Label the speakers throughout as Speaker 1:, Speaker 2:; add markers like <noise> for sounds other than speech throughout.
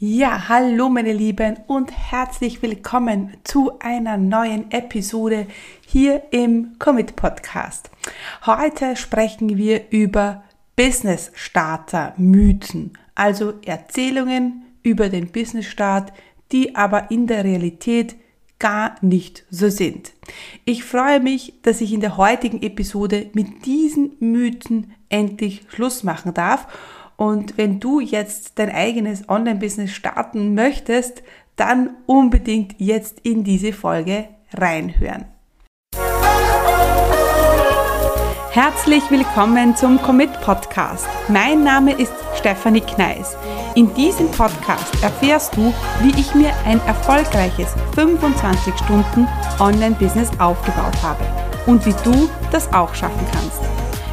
Speaker 1: Ja, hallo meine Lieben und herzlich willkommen zu einer neuen Episode hier im Commit Podcast. Heute sprechen wir über Business Starter Mythen, also Erzählungen über den Business Start, die aber in der Realität gar nicht so sind. Ich freue mich, dass ich in der heutigen Episode mit diesen Mythen endlich Schluss machen darf und wenn du jetzt dein eigenes Online-Business starten möchtest, dann unbedingt jetzt in diese Folge reinhören. Herzlich willkommen zum Commit Podcast. Mein Name ist Stefanie Kneis. In diesem Podcast erfährst du, wie ich mir ein erfolgreiches 25 Stunden Online-Business aufgebaut habe und wie du das auch schaffen kannst.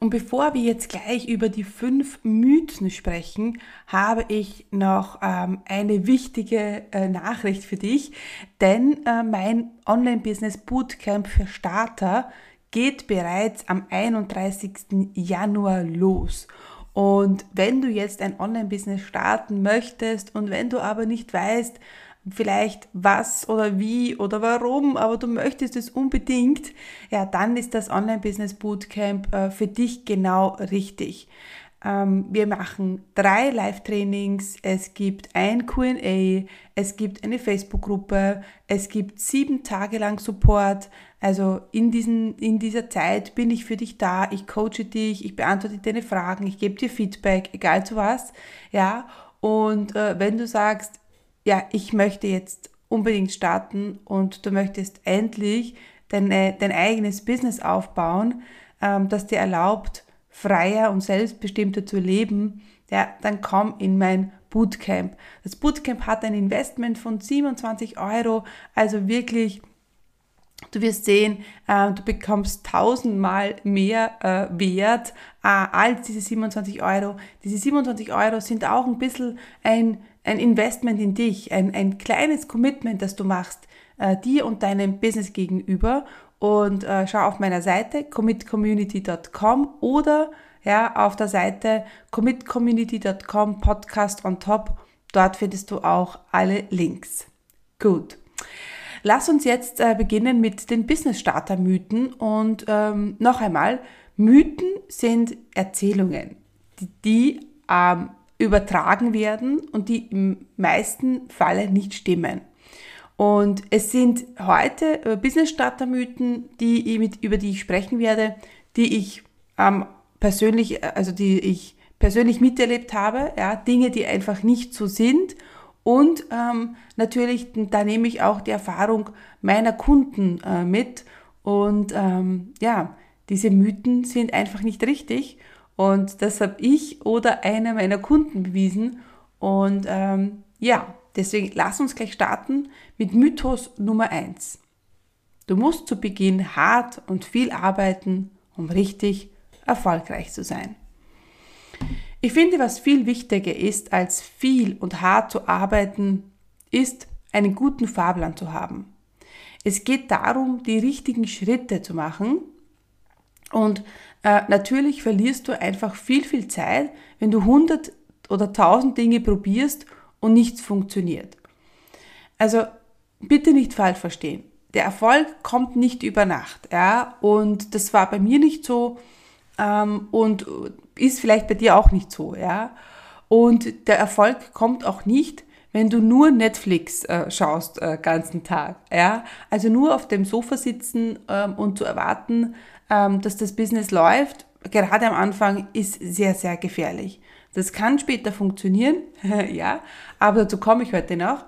Speaker 1: Und bevor wir jetzt gleich über die fünf Mythen sprechen, habe ich noch ähm, eine wichtige äh, Nachricht für dich, denn äh, mein Online-Business Bootcamp für Starter geht bereits am 31. Januar los. Und wenn du jetzt ein Online-Business starten möchtest und wenn du aber nicht weißt, vielleicht was oder wie oder warum, aber du möchtest es unbedingt, ja, dann ist das Online-Business Bootcamp äh, für dich genau richtig. Ähm, wir machen drei Live-Trainings, es gibt ein QA, es gibt eine Facebook-Gruppe, es gibt sieben Tage lang Support. Also in, diesen, in dieser Zeit bin ich für dich da, ich coache dich, ich beantworte deine Fragen, ich gebe dir Feedback, egal zu was. Ja, und äh, wenn du sagst, ja, ich möchte jetzt unbedingt starten und du möchtest endlich dein, dein eigenes Business aufbauen, ähm, das dir erlaubt, freier und selbstbestimmter zu leben, ja, dann komm in mein Bootcamp. Das Bootcamp hat ein Investment von 27 Euro, also wirklich Du wirst sehen, äh, du bekommst tausendmal mehr äh, Wert äh, als diese 27 Euro. Diese 27 Euro sind auch ein bisschen ein ein Investment in dich, ein, ein kleines Commitment, das du machst, äh, dir und deinem Business gegenüber. Und äh, schau auf meiner Seite commitcommunity.com oder ja, auf der Seite commitcommunity.com Podcast on top. Dort findest du auch alle Links. Gut. Lass uns jetzt äh, beginnen mit den Business Starter Mythen und ähm, noch einmal, Mythen sind Erzählungen, die, die ähm, übertragen werden und die im meisten Falle nicht stimmen. Und es sind heute äh, Business Starter Mythen, die mit, über die ich sprechen werde, die ich ähm, persönlich, äh, also die ich persönlich miterlebt habe, ja, Dinge, die einfach nicht so sind. Und ähm, natürlich, da nehme ich auch die Erfahrung meiner Kunden äh, mit. Und ähm, ja, diese Mythen sind einfach nicht richtig. Und das habe ich oder einer meiner Kunden bewiesen. Und ähm, ja, deswegen lass uns gleich starten mit Mythos Nummer 1. Du musst zu Beginn hart und viel arbeiten, um richtig erfolgreich zu sein. Ich finde, was viel wichtiger ist, als viel und hart zu arbeiten, ist, einen guten Fahrplan zu haben. Es geht darum, die richtigen Schritte zu machen und äh, natürlich verlierst du einfach viel, viel Zeit, wenn du 100 oder 1000 Dinge probierst und nichts funktioniert. Also bitte nicht falsch verstehen. Der Erfolg kommt nicht über Nacht, ja, und das war bei mir nicht so ähm, und ist vielleicht bei dir auch nicht so, ja. Und der Erfolg kommt auch nicht, wenn du nur Netflix äh, schaust äh, ganzen Tag, ja. Also nur auf dem Sofa sitzen ähm, und zu erwarten, dass das Business läuft, gerade am Anfang, ist sehr, sehr gefährlich. Das kann später funktionieren, <laughs> ja, aber dazu komme ich heute noch.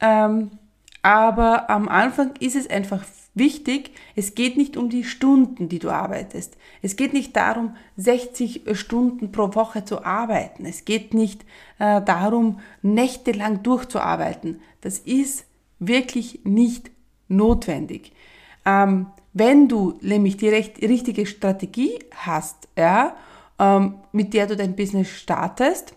Speaker 1: Ähm, aber am Anfang ist es einfach wichtig, es geht nicht um die Stunden, die du arbeitest. Es geht nicht darum, 60 Stunden pro Woche zu arbeiten. Es geht nicht äh, darum, nächtelang durchzuarbeiten. Das ist wirklich nicht notwendig. Ähm, wenn du nämlich die recht, richtige Strategie hast, ja, ähm, mit der du dein Business startest,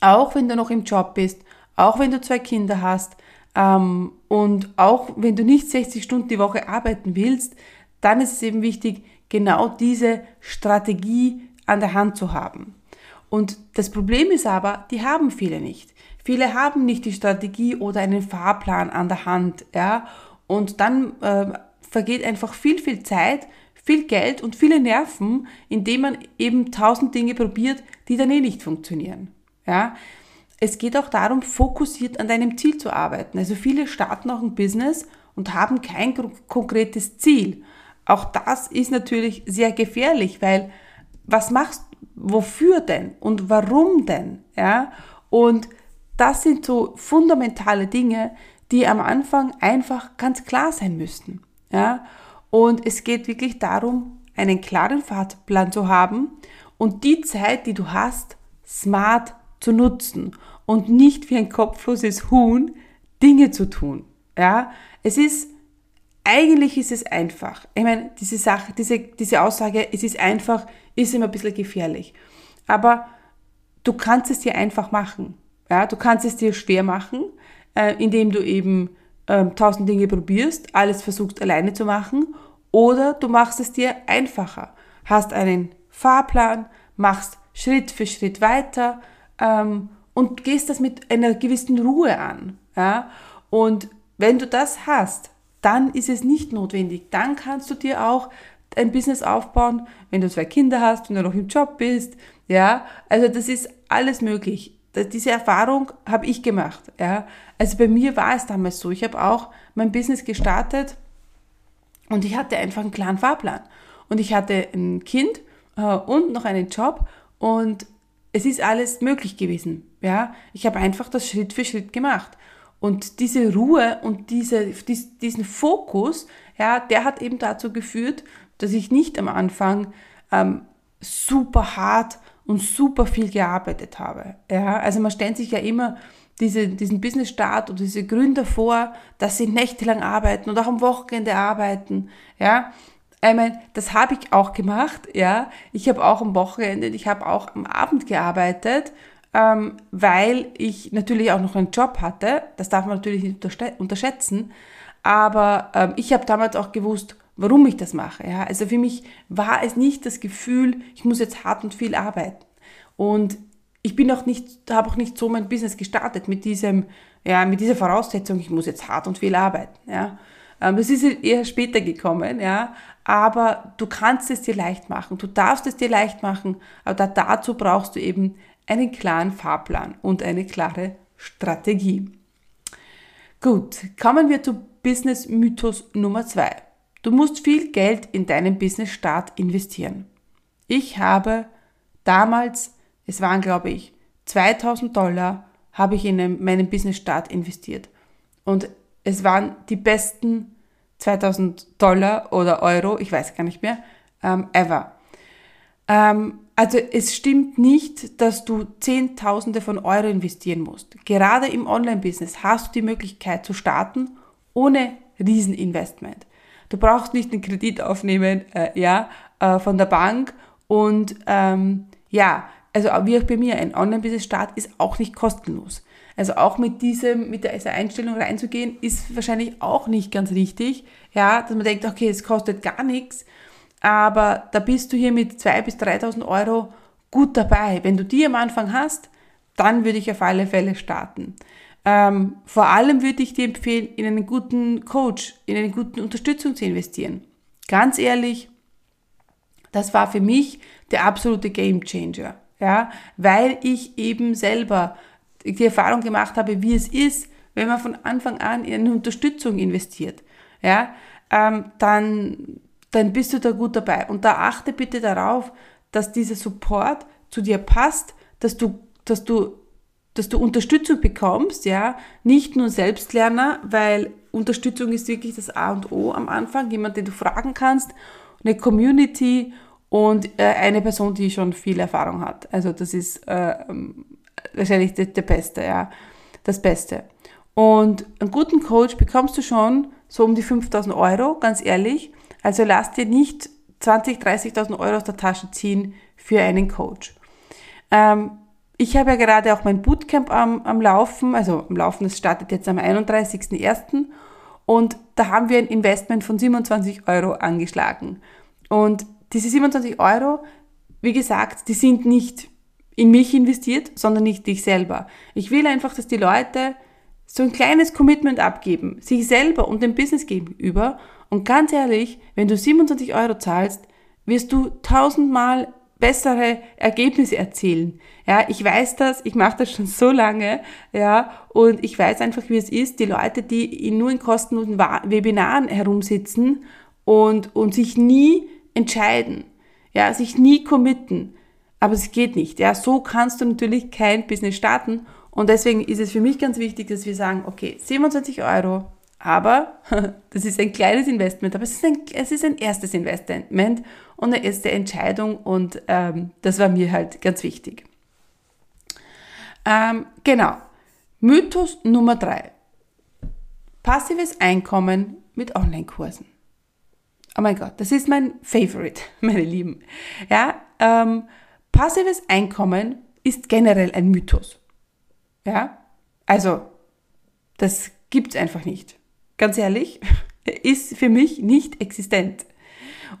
Speaker 1: auch wenn du noch im Job bist, auch wenn du zwei Kinder hast ähm, und auch wenn du nicht 60 Stunden die Woche arbeiten willst, dann ist es eben wichtig, genau diese Strategie an der Hand zu haben. Und das Problem ist aber, die haben viele nicht. Viele haben nicht die Strategie oder einen Fahrplan an der Hand, ja. Und dann äh, vergeht einfach viel, viel Zeit, viel Geld und viele Nerven, indem man eben tausend Dinge probiert, die dann eh nicht funktionieren. Ja? Es geht auch darum, fokussiert an deinem Ziel zu arbeiten. Also viele starten auch ein Business und haben kein konkretes Ziel. Auch das ist natürlich sehr gefährlich, weil was machst, wofür denn und warum denn? Ja? Und das sind so fundamentale Dinge, die am Anfang einfach ganz klar sein müssten. Ja? Und es geht wirklich darum, einen klaren Fahrplan zu haben und die Zeit, die du hast, smart zu nutzen und nicht wie ein kopfloses Huhn Dinge zu tun. Ja, es ist eigentlich ist es einfach. Ich meine, diese Sache, diese, diese Aussage, es ist einfach, ist immer ein bisschen gefährlich. Aber du kannst es dir einfach machen. Ja, du kannst es dir schwer machen, äh, indem du eben ähm, tausend Dinge probierst, alles versuchst alleine zu machen, oder du machst es dir einfacher, hast einen Fahrplan, machst Schritt für Schritt weiter ähm, und gehst das mit einer gewissen Ruhe an. Ja? Und wenn du das hast, dann ist es nicht notwendig. Dann kannst du dir auch ein Business aufbauen, wenn du zwei Kinder hast, wenn du noch im Job bist. Ja, also das ist alles möglich diese Erfahrung habe ich gemacht. Ja. Also bei mir war es damals so. Ich habe auch mein Business gestartet und ich hatte einfach einen klaren Fahrplan. Und ich hatte ein Kind äh, und noch einen Job und es ist alles möglich gewesen. Ja. Ich habe einfach das Schritt für Schritt gemacht. Und diese Ruhe und diese, dies, diesen Fokus, ja, der hat eben dazu geführt, dass ich nicht am Anfang ähm, super hart und super viel gearbeitet habe. Ja, also man stellt sich ja immer diese, diesen Business-Start oder diese Gründer vor, dass sie nächtelang arbeiten und auch am Wochenende arbeiten. Ja, ich meine, das habe ich auch gemacht. Ja, ich habe auch am Wochenende, ich habe auch am Abend gearbeitet, ähm, weil ich natürlich auch noch einen Job hatte. Das darf man natürlich nicht unterschätzen. Aber ähm, ich habe damals auch gewusst, warum ich das mache. Ja? Also für mich war es nicht das Gefühl, ich muss jetzt hart und viel arbeiten. Und ich bin auch nicht, habe auch nicht so mein Business gestartet mit diesem, ja, mit dieser Voraussetzung, ich muss jetzt hart und viel arbeiten. Ja? Ähm, das ist eher später gekommen, ja. Aber du kannst es dir leicht machen. Du darfst es dir leicht machen. Aber dazu brauchst du eben einen klaren Fahrplan und eine klare Strategie. Gut, kommen wir zu Business Mythos Nummer zwei. Du musst viel Geld in deinen Business-Start investieren. Ich habe damals, es waren glaube ich 2000 Dollar, habe ich in meinen Business-Start investiert. Und es waren die besten 2000 Dollar oder Euro, ich weiß gar nicht mehr, ähm, ever. Ähm, also es stimmt nicht, dass du Zehntausende von Euro investieren musst. Gerade im Online-Business hast du die Möglichkeit zu starten ohne Rieseninvestment. Du brauchst nicht einen Kredit aufnehmen, äh, ja, äh, von der Bank. Und ähm, ja, also wie auch bei mir, ein Online-Business-Start ist auch nicht kostenlos. Also auch mit diesem, mit dieser Einstellung reinzugehen, ist wahrscheinlich auch nicht ganz richtig. Ja, dass man denkt, okay, es kostet gar nichts. Aber da bist du hier mit 2.000 bis 3.000 Euro gut dabei. Wenn du die am Anfang hast, dann würde ich auf alle Fälle starten. Ähm, vor allem würde ich dir empfehlen, in einen guten Coach, in eine gute Unterstützung zu investieren. Ganz ehrlich, das war für mich der absolute Game Changer, ja, weil ich eben selber die Erfahrung gemacht habe, wie es ist, wenn man von Anfang an in eine Unterstützung investiert, ja, ähm, dann, dann bist du da gut dabei. Und da achte bitte darauf, dass dieser Support zu dir passt, dass du, dass du dass du Unterstützung bekommst, ja, nicht nur Selbstlerner, weil Unterstützung ist wirklich das A und O am Anfang, jemand, den du fragen kannst, eine Community und äh, eine Person, die schon viel Erfahrung hat. Also das ist äh, wahrscheinlich der, der Beste, ja, das Beste. Und einen guten Coach bekommst du schon, so um die 5000 Euro, ganz ehrlich. Also lasst dir nicht 20, 30.000 Euro aus der Tasche ziehen für einen Coach. Ähm, ich habe ja gerade auch mein Bootcamp am, am Laufen, also am Laufen, das startet jetzt am 31.01. Und da haben wir ein Investment von 27 Euro angeschlagen. Und diese 27 Euro, wie gesagt, die sind nicht in mich investiert, sondern nicht dich selber. Ich will einfach, dass die Leute so ein kleines Commitment abgeben, sich selber und dem Business gegenüber. Und ganz ehrlich, wenn du 27 Euro zahlst, wirst du tausendmal bessere Ergebnisse erzielen. Ja, ich weiß das, ich mache das schon so lange, ja, und ich weiß einfach, wie es ist, die Leute, die nur in kostenlosen Webinaren herumsitzen und, und sich nie entscheiden, ja, sich nie committen. Aber es geht nicht, ja, so kannst du natürlich kein Business starten und deswegen ist es für mich ganz wichtig, dass wir sagen, okay, 27 Euro, aber <laughs> das ist ein kleines Investment, aber es ist ein, es ist ein erstes Investment und eine erste Entscheidung und ähm, das war mir halt ganz wichtig. Ähm, genau. Mythos Nummer drei. Passives Einkommen mit Online-Kursen. Oh mein Gott, das ist mein Favorite, <laughs> meine Lieben. Ja, ähm, passives Einkommen ist generell ein Mythos. Ja, also das gibt's einfach nicht. Ganz ehrlich, <laughs> ist für mich nicht existent.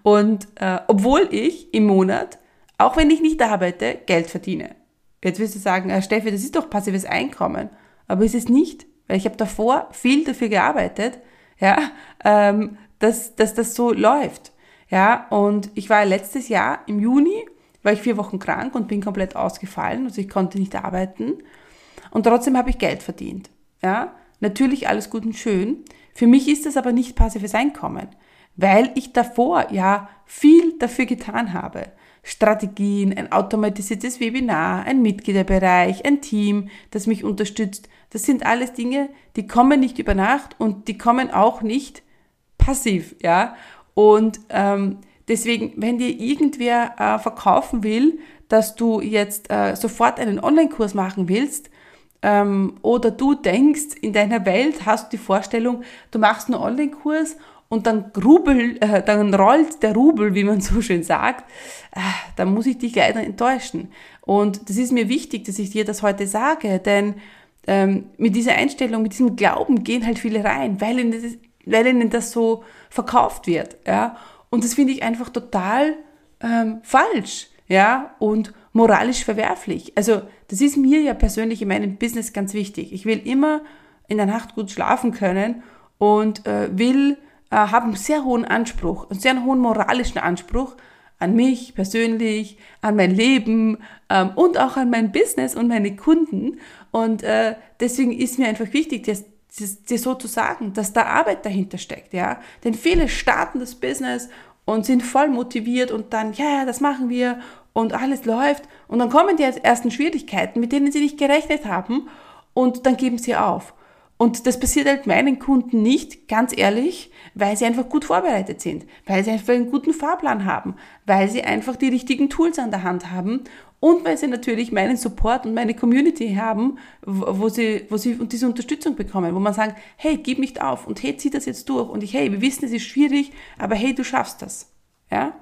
Speaker 1: Und äh, obwohl ich im Monat, auch wenn ich nicht arbeite, Geld verdiene. Jetzt wirst du sagen, äh, Steffi, das ist doch passives Einkommen. Aber ist es nicht, weil ich habe davor viel dafür gearbeitet, ja, ähm, dass, dass das so läuft. Ja, und ich war letztes Jahr im Juni, war ich vier Wochen krank und bin komplett ausgefallen, also ich konnte nicht arbeiten. Und trotzdem habe ich Geld verdient. Ja, natürlich alles gut und schön. Für mich ist das aber nicht passives Einkommen, weil ich davor ja viel dafür getan habe. Strategien, ein automatisiertes Webinar, ein Mitgliederbereich, ein Team, das mich unterstützt. Das sind alles Dinge, die kommen nicht über Nacht und die kommen auch nicht passiv, ja. Und ähm, deswegen, wenn dir irgendwer äh, verkaufen will, dass du jetzt äh, sofort einen Online-Kurs machen willst, ähm, oder du denkst, in deiner Welt hast du die Vorstellung, du machst einen Online-Kurs und dann grubel, äh, dann rollt der Rubel, wie man so schön sagt, äh, dann muss ich dich leider enttäuschen. Und das ist mir wichtig, dass ich dir das heute sage, denn ähm, mit dieser Einstellung, mit diesem Glauben gehen halt viele rein, weil ihnen das, weil ihnen das so verkauft wird. Ja? Und das finde ich einfach total ähm, falsch ja? und moralisch verwerflich. Also das ist mir ja persönlich in meinem Business ganz wichtig. Ich will immer in der Nacht gut schlafen können und äh, will äh, habe einen sehr hohen Anspruch, einen sehr hohen moralischen Anspruch an mich persönlich, an mein Leben ähm, und auch an mein Business und meine Kunden. Und äh, deswegen ist mir einfach wichtig, das, das, das so zu sagen, dass da Arbeit dahinter steckt. Ja? Denn viele starten das Business und sind voll motiviert und dann, ja, ja, das machen wir und alles läuft. Und dann kommen die ersten Schwierigkeiten, mit denen sie nicht gerechnet haben und dann geben sie auf. Und das passiert halt meinen Kunden nicht, ganz ehrlich, weil sie einfach gut vorbereitet sind, weil sie einfach einen guten Fahrplan haben, weil sie einfach die richtigen Tools an der Hand haben und weil sie natürlich meinen Support und meine Community haben, wo sie, wo sie diese Unterstützung bekommen, wo man sagt, hey, gib nicht auf und hey, zieh das jetzt durch und ich, hey, wir wissen, es ist schwierig, aber hey, du schaffst das. Ja?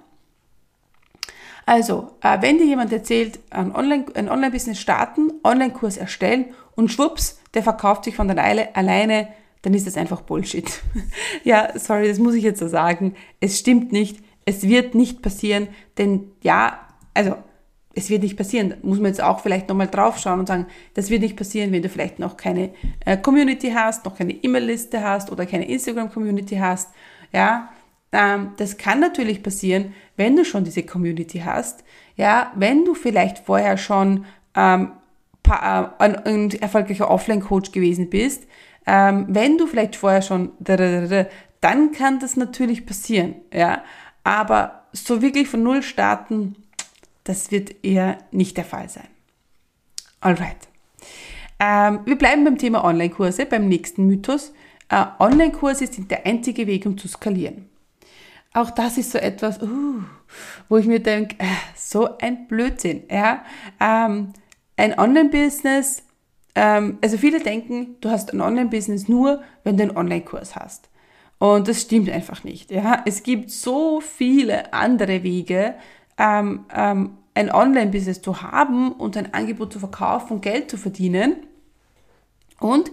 Speaker 1: Also, äh, wenn dir jemand erzählt, ein Online-Business starten, Online-Kurs erstellen und schwupps, der verkauft sich von der Eile alleine, dann ist das einfach Bullshit. <laughs> ja, sorry, das muss ich jetzt so sagen. Es stimmt nicht. Es wird nicht passieren, denn ja, also es wird nicht passieren. Da muss man jetzt auch vielleicht nochmal draufschauen und sagen, das wird nicht passieren, wenn du vielleicht noch keine äh, Community hast, noch keine E-Mail-Liste hast oder keine Instagram-Community hast. Ja, ähm, das kann natürlich passieren, wenn du schon diese Community hast. Ja, wenn du vielleicht vorher schon ähm, äh, ein, ein erfolgreicher Offline-Coach gewesen bist, ähm, wenn du vielleicht vorher schon, dann kann das natürlich passieren, ja. Aber so wirklich von Null starten, das wird eher nicht der Fall sein. Alright. Ähm, wir bleiben beim Thema Online-Kurse, beim nächsten Mythos. Äh, Online-Kurse sind der einzige Weg, um zu skalieren. Auch das ist so etwas, uh, wo ich mir denke, äh, so ein Blödsinn. Ja? Ähm, ein Online-Business, ähm, also viele denken, du hast ein Online-Business nur, wenn du einen Online-Kurs hast. Und das stimmt einfach nicht. Ja? Es gibt so viele andere Wege, ähm, ähm, ein Online-Business zu haben und ein Angebot zu verkaufen und Geld zu verdienen. Und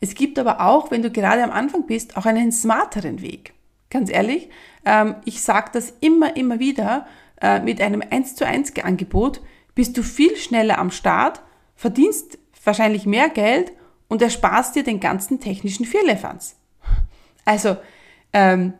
Speaker 1: es gibt aber auch, wenn du gerade am Anfang bist, auch einen smarteren Weg. Ganz ehrlich, ähm, ich sage das immer, immer wieder, äh, mit einem 1 zu 1 Angebot bist du viel schneller am Start, verdienst wahrscheinlich mehr Geld und ersparst dir den ganzen technischen Firlefanz. Also, ähm,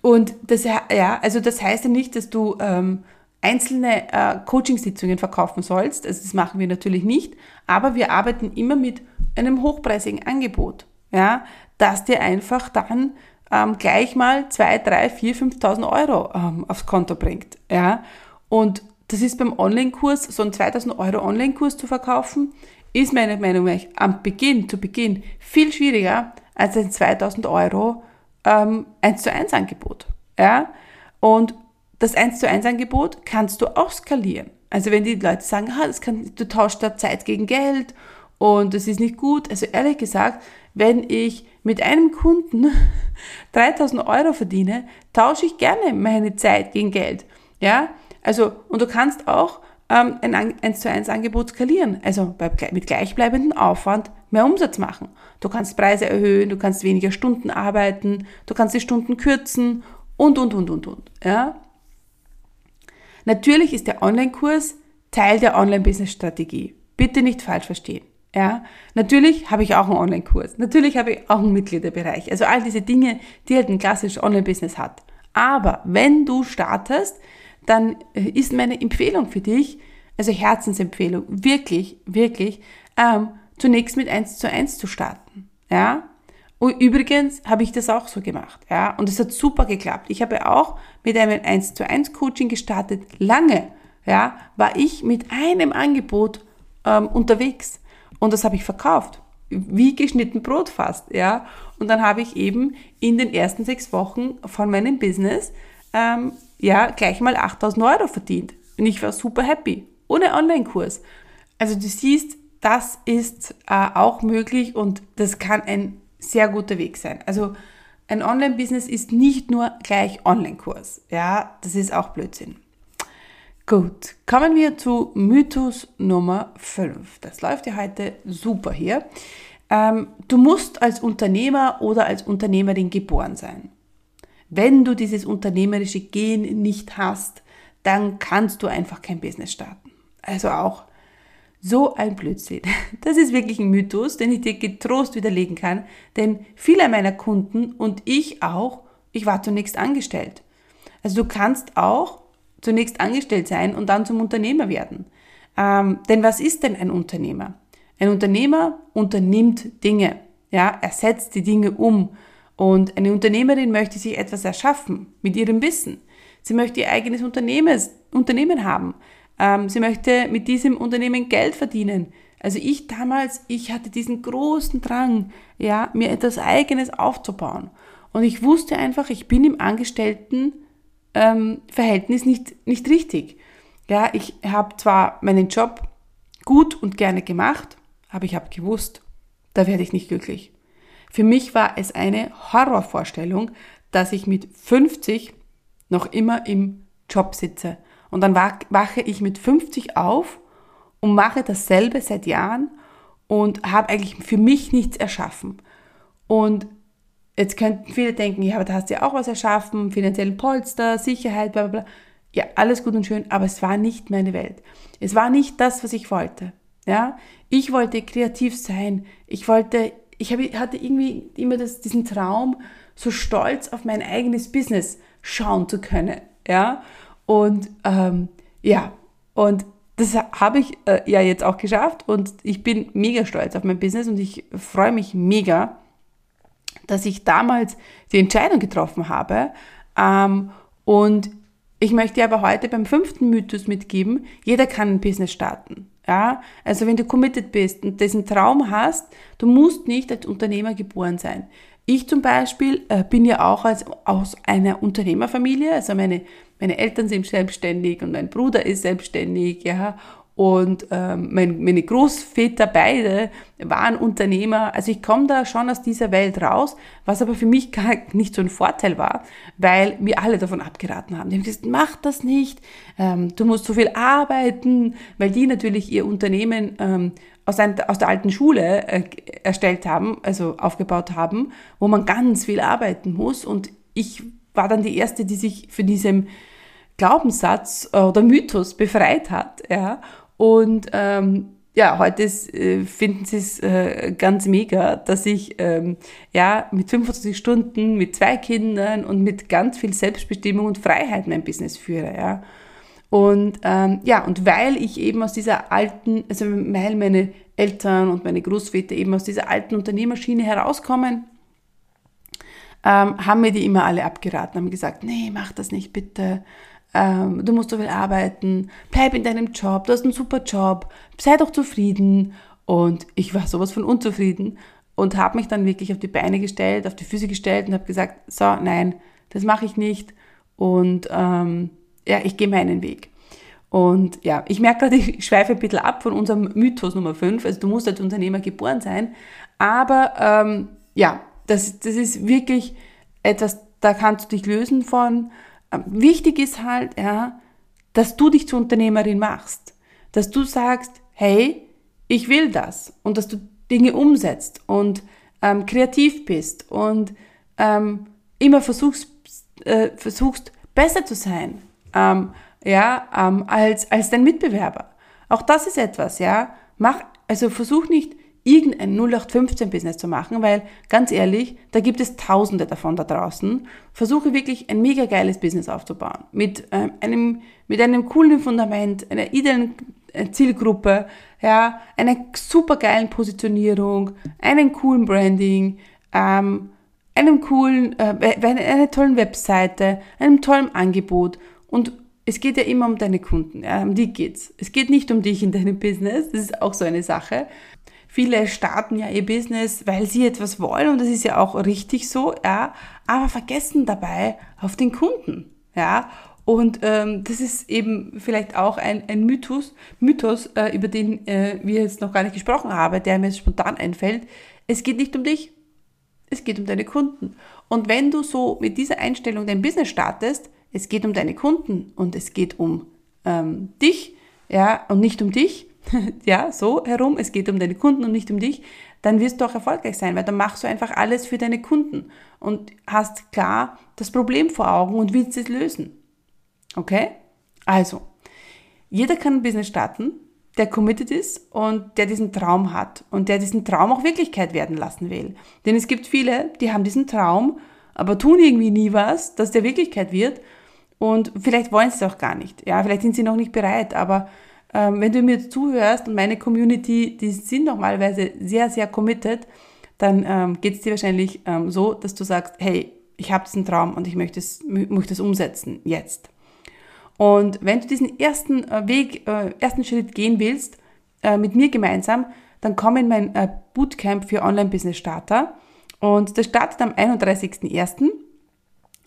Speaker 1: und das, ja, also das heißt ja nicht, dass du ähm, einzelne äh, Coachingsitzungen verkaufen sollst. Also das machen wir natürlich nicht, aber wir arbeiten immer mit einem hochpreisigen Angebot, ja, das dir einfach dann ähm, gleich mal 2, 3, 4, 5.000 Euro ähm, aufs Konto bringt, ja. Und das ist beim Online-Kurs, so einen 2000 Euro Online-Kurs zu verkaufen, ist meiner Meinung nach am Beginn, zu Beginn viel schwieriger als ein 2000 Euro ähm, 1 zu 1 Angebot. Ja? Und das 1 zu 1 Angebot kannst du auch skalieren. Also wenn die Leute sagen, ah, das kann, du tauschst da Zeit gegen Geld und das ist nicht gut. Also ehrlich gesagt, wenn ich mit einem Kunden <laughs> 3000 Euro verdiene, tausche ich gerne meine Zeit gegen Geld. Ja, also, und du kannst auch ähm, ein 1 zu 1 Angebot skalieren, also bei, mit gleichbleibendem Aufwand mehr Umsatz machen. Du kannst Preise erhöhen, du kannst weniger Stunden arbeiten, du kannst die Stunden kürzen und, und, und, und, und. Ja? Natürlich ist der Online-Kurs Teil der Online-Business-Strategie. Bitte nicht falsch verstehen. Ja, natürlich habe ich auch einen Online-Kurs. Natürlich habe ich auch einen Mitgliederbereich. Also all diese Dinge, die halt ein klassisches Online-Business hat. Aber wenn du startest, dann äh, ist meine Empfehlung für dich, also Herzensempfehlung, wirklich, wirklich, ähm, zunächst mit 1 zu 1 zu starten. Ja? Und übrigens habe ich das auch so gemacht. Ja? Und es hat super geklappt. Ich habe auch mit einem 1 zu 1 Coaching gestartet. Lange ja, war ich mit einem Angebot ähm, unterwegs. Und das habe ich verkauft. Wie geschnitten Brot fast. Ja? Und dann habe ich eben in den ersten sechs Wochen von meinem Business ähm, ja, gleich mal 8000 Euro verdient. Und ich war super happy. Ohne Online-Kurs. Also du siehst, das ist äh, auch möglich und das kann ein sehr guter Weg sein. Also ein Online-Business ist nicht nur gleich Online-Kurs. Ja, das ist auch Blödsinn. Gut, kommen wir zu Mythos Nummer 5. Das läuft ja heute super hier. Ähm, du musst als Unternehmer oder als Unternehmerin geboren sein. Wenn du dieses unternehmerische Gen nicht hast, dann kannst du einfach kein Business starten. Also auch so ein Blödsinn. <laughs> Das ist wirklich ein Mythos, den ich dir getrost widerlegen kann, denn viele meiner Kunden und ich auch, ich war zunächst angestellt. Also du kannst auch zunächst angestellt sein und dann zum Unternehmer werden. Ähm, denn was ist denn ein Unternehmer? Ein Unternehmer unternimmt Dinge, ja, er setzt die Dinge um und eine Unternehmerin möchte sich etwas erschaffen mit ihrem Wissen. Sie möchte ihr eigenes Unternehmen haben. Ähm, sie möchte mit diesem Unternehmen Geld verdienen. Also ich damals, ich hatte diesen großen Drang, ja, mir etwas Eigenes aufzubauen. Und ich wusste einfach, ich bin im Angestelltenverhältnis ähm, nicht, nicht richtig. Ja, ich habe zwar meinen Job gut und gerne gemacht, aber ich habe gewusst, da werde ich nicht glücklich. Für mich war es eine Horrorvorstellung, dass ich mit 50 noch immer im Job sitze. Und dann wache ich mit 50 auf und mache dasselbe seit Jahren und habe eigentlich für mich nichts erschaffen. Und jetzt könnten viele denken, ja, aber da hast du ja auch was erschaffen, finanziellen Polster, Sicherheit, bla bla bla. Ja, alles gut und schön, aber es war nicht meine Welt. Es war nicht das, was ich wollte. Ja, ich wollte kreativ sein. Ich wollte ich habe, hatte irgendwie immer das, diesen Traum, so stolz auf mein eigenes Business schauen zu können. Ja, und ähm, ja, und das habe ich äh, ja jetzt auch geschafft und ich bin mega stolz auf mein Business und ich freue mich mega, dass ich damals die Entscheidung getroffen habe. Ähm, und ich möchte aber heute beim fünften Mythos mitgeben, jeder kann ein Business starten. Ja, also wenn du committed bist und diesen Traum hast, du musst nicht als Unternehmer geboren sein. Ich zum Beispiel äh, bin ja auch als, aus einer Unternehmerfamilie, also meine, meine Eltern sind selbstständig und mein Bruder ist selbstständig, ja, und ähm, mein, meine Großväter beide waren Unternehmer. Also ich komme da schon aus dieser Welt raus, was aber für mich gar <laughs> nicht so ein Vorteil war, weil mir alle davon abgeraten haben. Die haben gesagt, mach das nicht, ähm, du musst so viel arbeiten, weil die natürlich ihr Unternehmen ähm, aus, ein, aus der alten Schule äh, erstellt haben, also aufgebaut haben, wo man ganz viel arbeiten muss. Und ich war dann die Erste, die sich für diesem Glaubenssatz äh, oder Mythos befreit hat. Ja. Und ähm, ja, heute ist, äh, finden sie es äh, ganz mega, dass ich ähm, ja mit 25 Stunden, mit zwei Kindern und mit ganz viel Selbstbestimmung und Freiheit mein Business führe. Ja. Und ähm, ja, und weil ich eben aus dieser alten, also weil meine Eltern und meine Großväter eben aus dieser alten Unternehmerschiene herauskommen, ähm, haben mir die immer alle abgeraten, haben gesagt, nee, mach das nicht bitte ähm, du musst so viel arbeiten, bleib in deinem Job, du hast einen super Job, sei doch zufrieden. Und ich war sowas von unzufrieden und habe mich dann wirklich auf die Beine gestellt, auf die Füße gestellt und habe gesagt, so, nein, das mache ich nicht. Und ähm, ja, ich gehe meinen Weg. Und ja, ich merke gerade, <laughs> ich schweife ein bisschen ab von unserem Mythos Nummer 5. Also du musst als Unternehmer geboren sein. Aber ähm, ja, das, das ist wirklich etwas, da kannst du dich lösen von. Wichtig ist halt, ja, dass du dich zur Unternehmerin machst. Dass du sagst, hey, ich will das. Und dass du Dinge umsetzt und ähm, kreativ bist und ähm, immer versuchst, äh, versuchst, besser zu sein, ähm, ja, ähm, als, als dein Mitbewerber. Auch das ist etwas, ja. Mach, also versuch nicht, irgendein 0815-Business zu machen, weil ganz ehrlich, da gibt es tausende davon da draußen. Versuche wirklich ein mega geiles Business aufzubauen. Mit, ähm, einem, mit einem coolen Fundament, einer idealen äh, Zielgruppe, ja, einer super geilen Positionierung, einem coolen Branding, ähm, einem coolen, äh, einer tollen Webseite, einem tollen Angebot und es geht ja immer um deine Kunden, ja, um die geht's. Es geht nicht um dich in deinem Business, das ist auch so eine Sache. Viele starten ja ihr Business, weil sie etwas wollen und das ist ja auch richtig so, ja, aber vergessen dabei auf den Kunden, ja. Und ähm, das ist eben vielleicht auch ein, ein Mythos, Mythos äh, über den äh, wir jetzt noch gar nicht gesprochen haben, der mir jetzt spontan einfällt. Es geht nicht um dich, es geht um deine Kunden. Und wenn du so mit dieser Einstellung dein Business startest, es geht um deine Kunden und es geht um ähm, dich, ja, und nicht um dich, <laughs> ja, so herum, es geht um deine Kunden und nicht um dich, dann wirst du auch erfolgreich sein, weil dann machst du einfach alles für deine Kunden und hast klar das Problem vor Augen und willst es lösen. Okay? Also, jeder kann ein Business starten, der committed ist und der diesen Traum hat und der diesen Traum auch Wirklichkeit werden lassen will. Denn es gibt viele, die haben diesen Traum, aber tun irgendwie nie was, dass der Wirklichkeit wird und vielleicht wollen sie es auch gar nicht. Ja, vielleicht sind sie noch nicht bereit, aber ähm, wenn du mir zuhörst und meine Community, die sind normalerweise sehr, sehr committed, dann ähm, geht es dir wahrscheinlich ähm, so, dass du sagst, hey, ich habe diesen Traum und ich möchte es, möchte es umsetzen, jetzt. Und wenn du diesen ersten äh, Weg, äh, ersten Schritt gehen willst, äh, mit mir gemeinsam, dann komm in mein äh, Bootcamp für Online-Business-Starter. Und das startet am 31.01.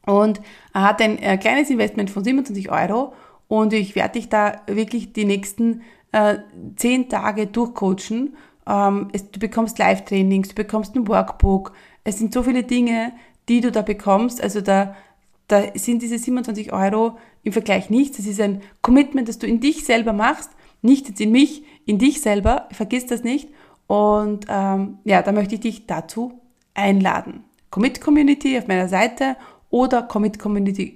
Speaker 1: Und hat ein äh, kleines Investment von 27 Euro und ich werde dich da wirklich die nächsten äh, zehn Tage durchcoachen. Ähm, es, du bekommst Live-Trainings, du bekommst ein Workbook. Es sind so viele Dinge, die du da bekommst. Also da, da sind diese 27 Euro im Vergleich nichts. Es ist ein Commitment, das du in dich selber machst, nicht jetzt in mich, in dich selber. Vergiss das nicht. Und ähm, ja, da möchte ich dich dazu einladen. Commit Community auf meiner Seite oder Commit Community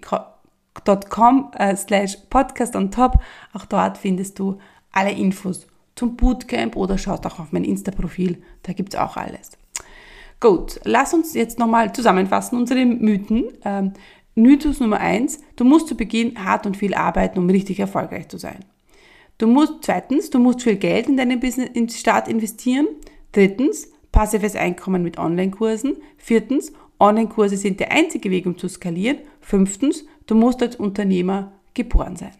Speaker 1: com äh, slash podcast on top. Auch dort findest du alle Infos zum Bootcamp oder schaust auch auf mein Insta-Profil, da gibt es auch alles. Gut, lass uns jetzt nochmal zusammenfassen unsere Mythen. Ähm, Mythos Nummer eins: du musst zu Beginn hart und viel arbeiten, um richtig erfolgreich zu sein. Du musst, zweitens, du musst viel Geld in deinen Business, in Start investieren. Drittens, passives Einkommen mit Online-Kursen. Viertens, Online-Kurse sind der einzige Weg, um zu skalieren. Fünftens, du musst als Unternehmer geboren sein.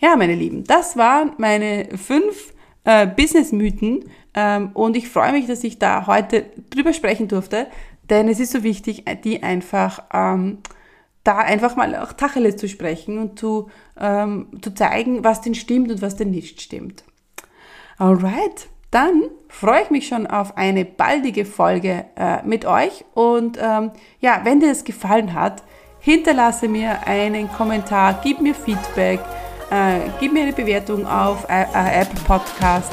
Speaker 1: Ja, meine Lieben, das waren meine fünf äh, Business-Mythen ähm, und ich freue mich, dass ich da heute drüber sprechen durfte, denn es ist so wichtig, die einfach ähm, da einfach mal auch Tacheles zu sprechen und zu, ähm, zu zeigen, was denn stimmt und was denn nicht stimmt. Alright, dann freue ich mich schon auf eine baldige Folge äh, mit euch und ähm, ja, wenn dir das gefallen hat, hinterlasse mir einen Kommentar, gib mir Feedback, äh, gib mir eine Bewertung auf äh, äh App Podcast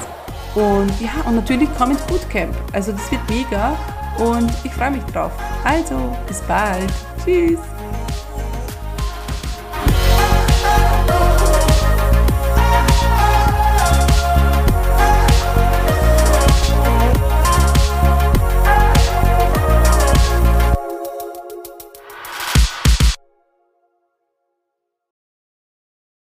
Speaker 1: und ja, und natürlich komm ins Bootcamp. Also das wird mega und ich freue mich drauf. Also, bis bald. Tschüss.